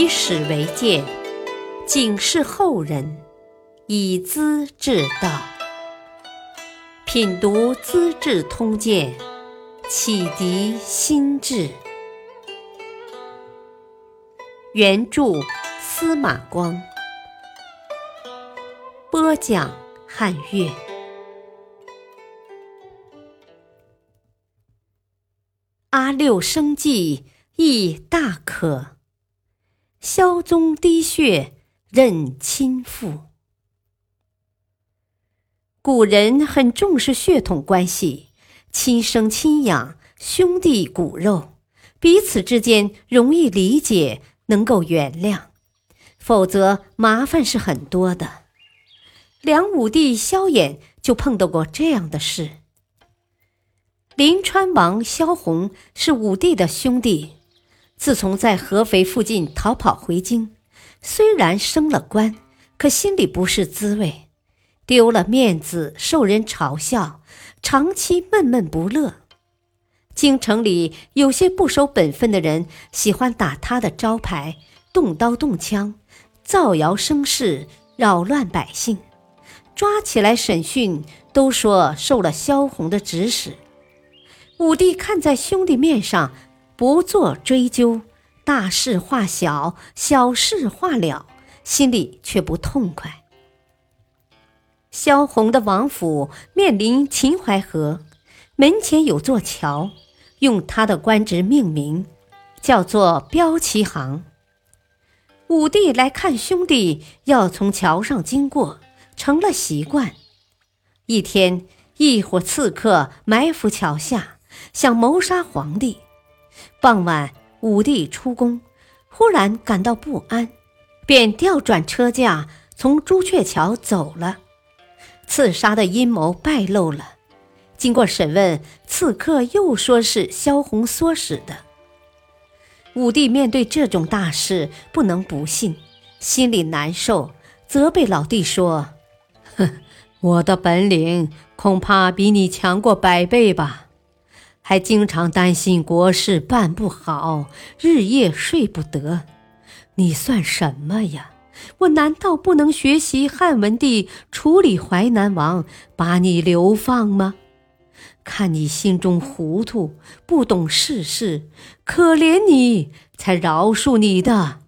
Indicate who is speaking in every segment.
Speaker 1: 以史为鉴，警示后人，以资治道。品读《资治通鉴》，启迪心智。原著司马光，播讲汉乐。阿六生计亦大可，萧宗滴血认亲父。古人很重视血统关系，亲生亲养，兄弟骨肉，彼此之间容易理解，能够原谅，否则麻烦是很多的。梁武帝萧衍就碰到过这样的事。临川王萧红是武帝的兄弟，自从在合肥附近逃跑回京，虽然升了官，可心里不是滋味，丢了面子，受人嘲笑，长期闷闷不乐。京城里有些不守本分的人，喜欢打他的招牌，动刀动枪，造谣生事，扰乱百姓，抓起来审讯，都说受了萧红的指使。武帝看在兄弟面上，不做追究，大事化小，小事化了，心里却不痛快。萧红的王府面临秦淮河，门前有座桥，用他的官职命名，叫做标旗行。武帝来看兄弟，要从桥上经过，成了习惯。一天，一伙刺客埋伏桥下。想谋杀皇帝。傍晚，武帝出宫，忽然感到不安，便调转车驾，从朱雀桥走了。刺杀的阴谋败露了。经过审问，刺客又说是萧红唆使的。武帝面对这种大事，不能不信，心里难受，责备老弟说：“哼，我的本领恐怕比你强过百倍吧。”还经常担心国事办不好，日夜睡不得。你算什么呀？我难道不能学习汉文帝处理淮南王，把你流放吗？看你心中糊涂，不懂世事，可怜你，才饶恕你的。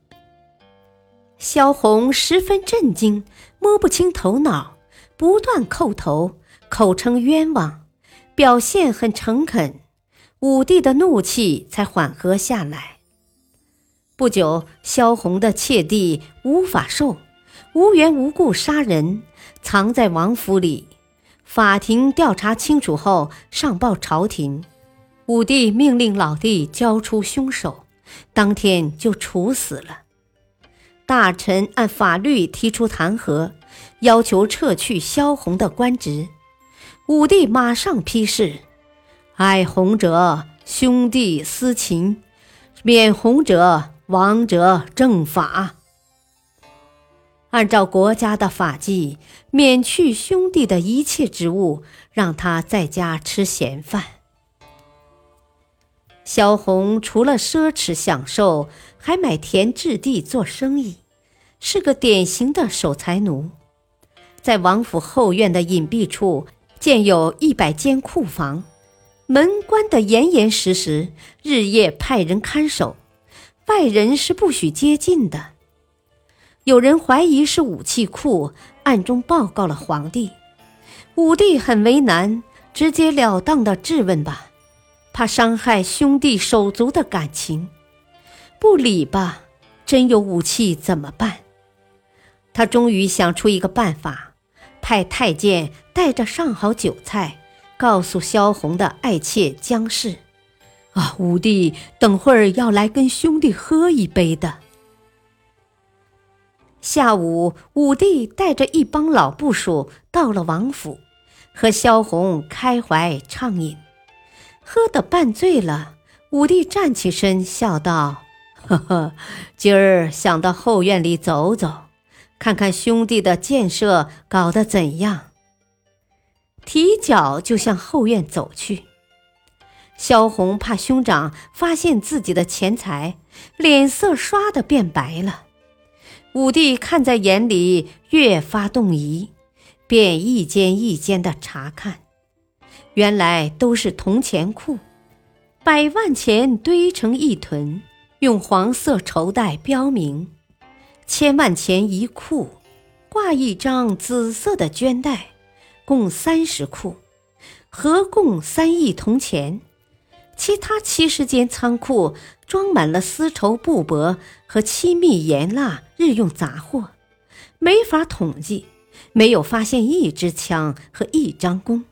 Speaker 1: 萧红十分震惊，摸不清头脑，不断叩头，口称冤枉，表现很诚恳。武帝的怒气才缓和下来。不久，萧红的妾弟吴法寿无缘无故杀人，藏在王府里。法庭调查清楚后，上报朝廷。武帝命令老弟交出凶手，当天就处死了。大臣按法律提出弹劾，要求撤去萧红的官职。武帝马上批示。爱红者，兄弟私情；免红者，亡者正法。按照国家的法纪，免去兄弟的一切职务，让他在家吃闲饭。萧红除了奢侈享受，还买田置地做生意，是个典型的守财奴。在王府后院的隐蔽处，建有一百间库房。门关得严严实实，日夜派人看守，外人是不许接近的。有人怀疑是武器库，暗中报告了皇帝。武帝很为难，直截了当的质问吧，怕伤害兄弟手足的感情。不理吧，真有武器怎么办？他终于想出一个办法，派太监带着上好酒菜。告诉萧红的爱妾姜氏：“啊，武帝等会儿要来跟兄弟喝一杯的。”下午，武帝带着一帮老部属到了王府，和萧红开怀畅饮，喝得半醉了。武帝站起身，笑道：“呵呵，今儿想到后院里走走，看看兄弟的建设搞得怎样。”提脚就向后院走去，萧红怕兄长发现自己的钱财，脸色唰的变白了。武帝看在眼里，越发动疑，便一间一间的查看，原来都是铜钱库，百万钱堆成一屯，用黄色绸带标明，千万钱一库，挂一张紫色的绢带，共三十库，合共三亿铜钱。其他七十间仓库装满了丝绸、布帛和七蜜、盐蜡日用杂货，没法统计，没有发现一支枪和一张弓。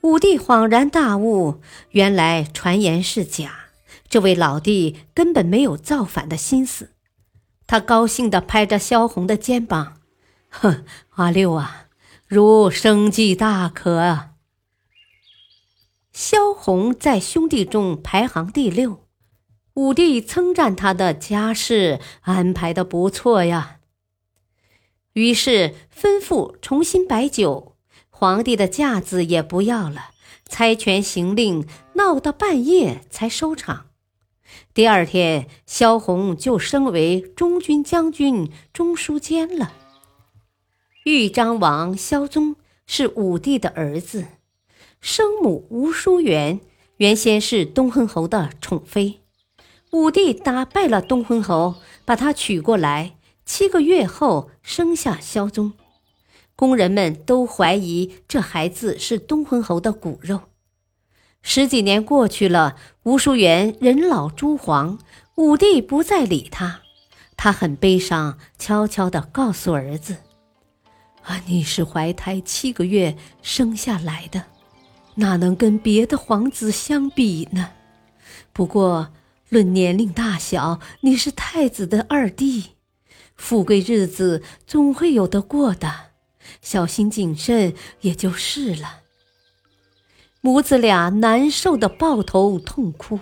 Speaker 1: 武帝恍然大悟，原来传言是假，这位老弟根本没有造反的心思。他高兴地拍着萧红的肩膀：“哼，阿六啊，如生计大可！”萧红在兄弟中排行第六，武帝称赞他的家事安排的不错呀。于是吩咐重新摆酒，皇帝的架子也不要了，猜拳行令闹到半夜才收场。第二天，萧红就升为中军将军、中书监了。豫章王萧宗是武帝的儿子。生母吴淑媛原先是东昏侯的宠妃，武帝打败了东昏侯，把她娶过来。七个月后生下萧宗，宫人们都怀疑这孩子是东昏侯的骨肉。十几年过去了，吴淑媛人老珠黄，武帝不再理她，他很悲伤，悄悄地告诉儿子：“啊，你是怀胎七个月生下来的。”哪能跟别的皇子相比呢？不过论年龄大小，你是太子的二弟，富贵日子总会有得过的，小心谨慎也就是了。母子俩难受的抱头痛哭。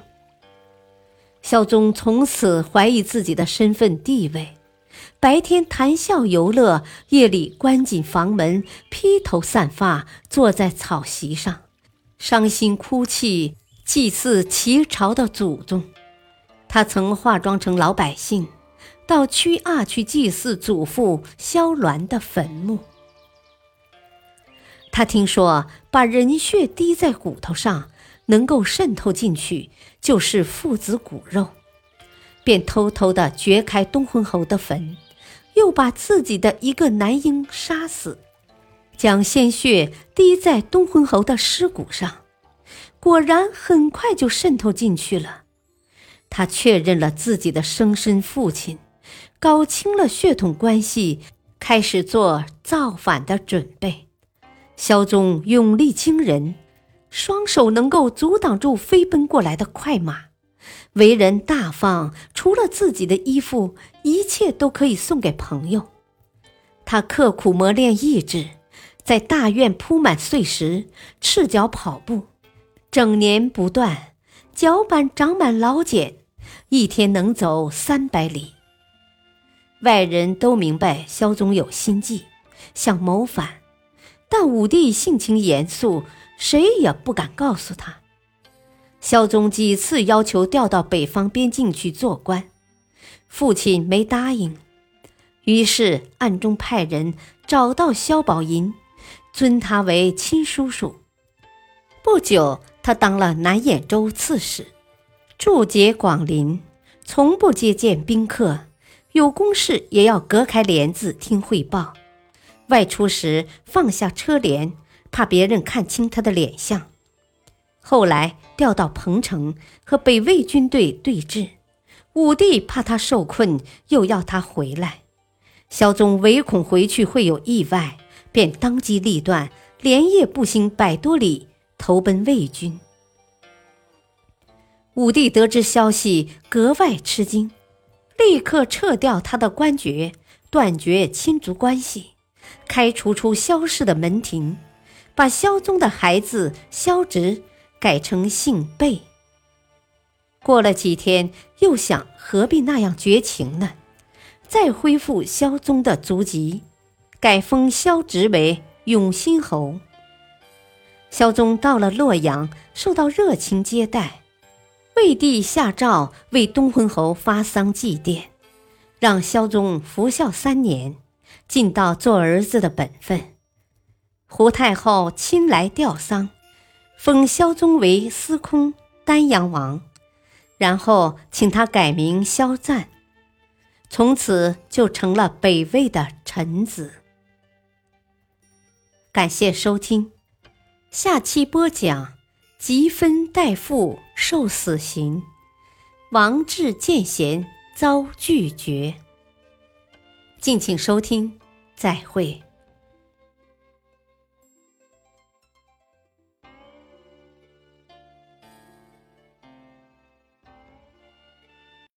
Speaker 1: 孝宗从此怀疑自己的身份地位，白天谈笑游乐，夜里关紧房门，披头散发坐在草席上。伤心哭泣，祭祀齐朝的祖宗。他曾化妆成老百姓，到曲阿去祭祀祖父萧鸾的坟墓。他听说把人血滴在骨头上，能够渗透进去，就是父子骨肉，便偷偷地掘开东昏侯的坟，又把自己的一个男婴杀死。将鲜血滴在东昏侯的尸骨上，果然很快就渗透进去了。他确认了自己的生身父亲，搞清了血统关系，开始做造反的准备。萧宗勇力惊人，双手能够阻挡住飞奔过来的快马，为人大方，除了自己的衣服，一切都可以送给朋友。他刻苦磨练意志。在大院铺满碎石，赤脚跑步，整年不断，脚板长满老茧，一天能走三百里。外人都明白萧宗有心计，想谋反，但武帝性情严肃，谁也不敢告诉他。萧宗几次要求调到北方边境去做官，父亲没答应，于是暗中派人找到萧宝寅。尊他为亲叔叔。不久，他当了南兖州刺史，驻节广陵，从不接见宾客，有公事也要隔开帘子听汇报。外出时放下车帘，怕别人看清他的脸相。后来调到彭城和北魏军队对峙，武帝怕他受困，又要他回来。萧宗唯恐回去会有意外。便当机立断，连夜步行百多里，投奔魏军。武帝得知消息，格外吃惊，立刻撤掉他的官爵，断绝亲族关系，开除出萧氏的门庭，把萧宗的孩子萧直改成姓贝。过了几天，又想何必那样绝情呢？再恢复萧宗的族籍。改封萧直为永兴侯。萧宗到了洛阳，受到热情接待。魏帝下诏为东昏侯发丧祭奠，让萧宗服孝三年，尽到做儿子的本分。胡太后亲来吊丧，封萧宗为司空、丹阳王，然后请他改名萧赞，从此就成了北魏的臣子。感谢收听。下期播讲：吉分代父受死刑，王志见贤遭拒绝。敬请收听，再会。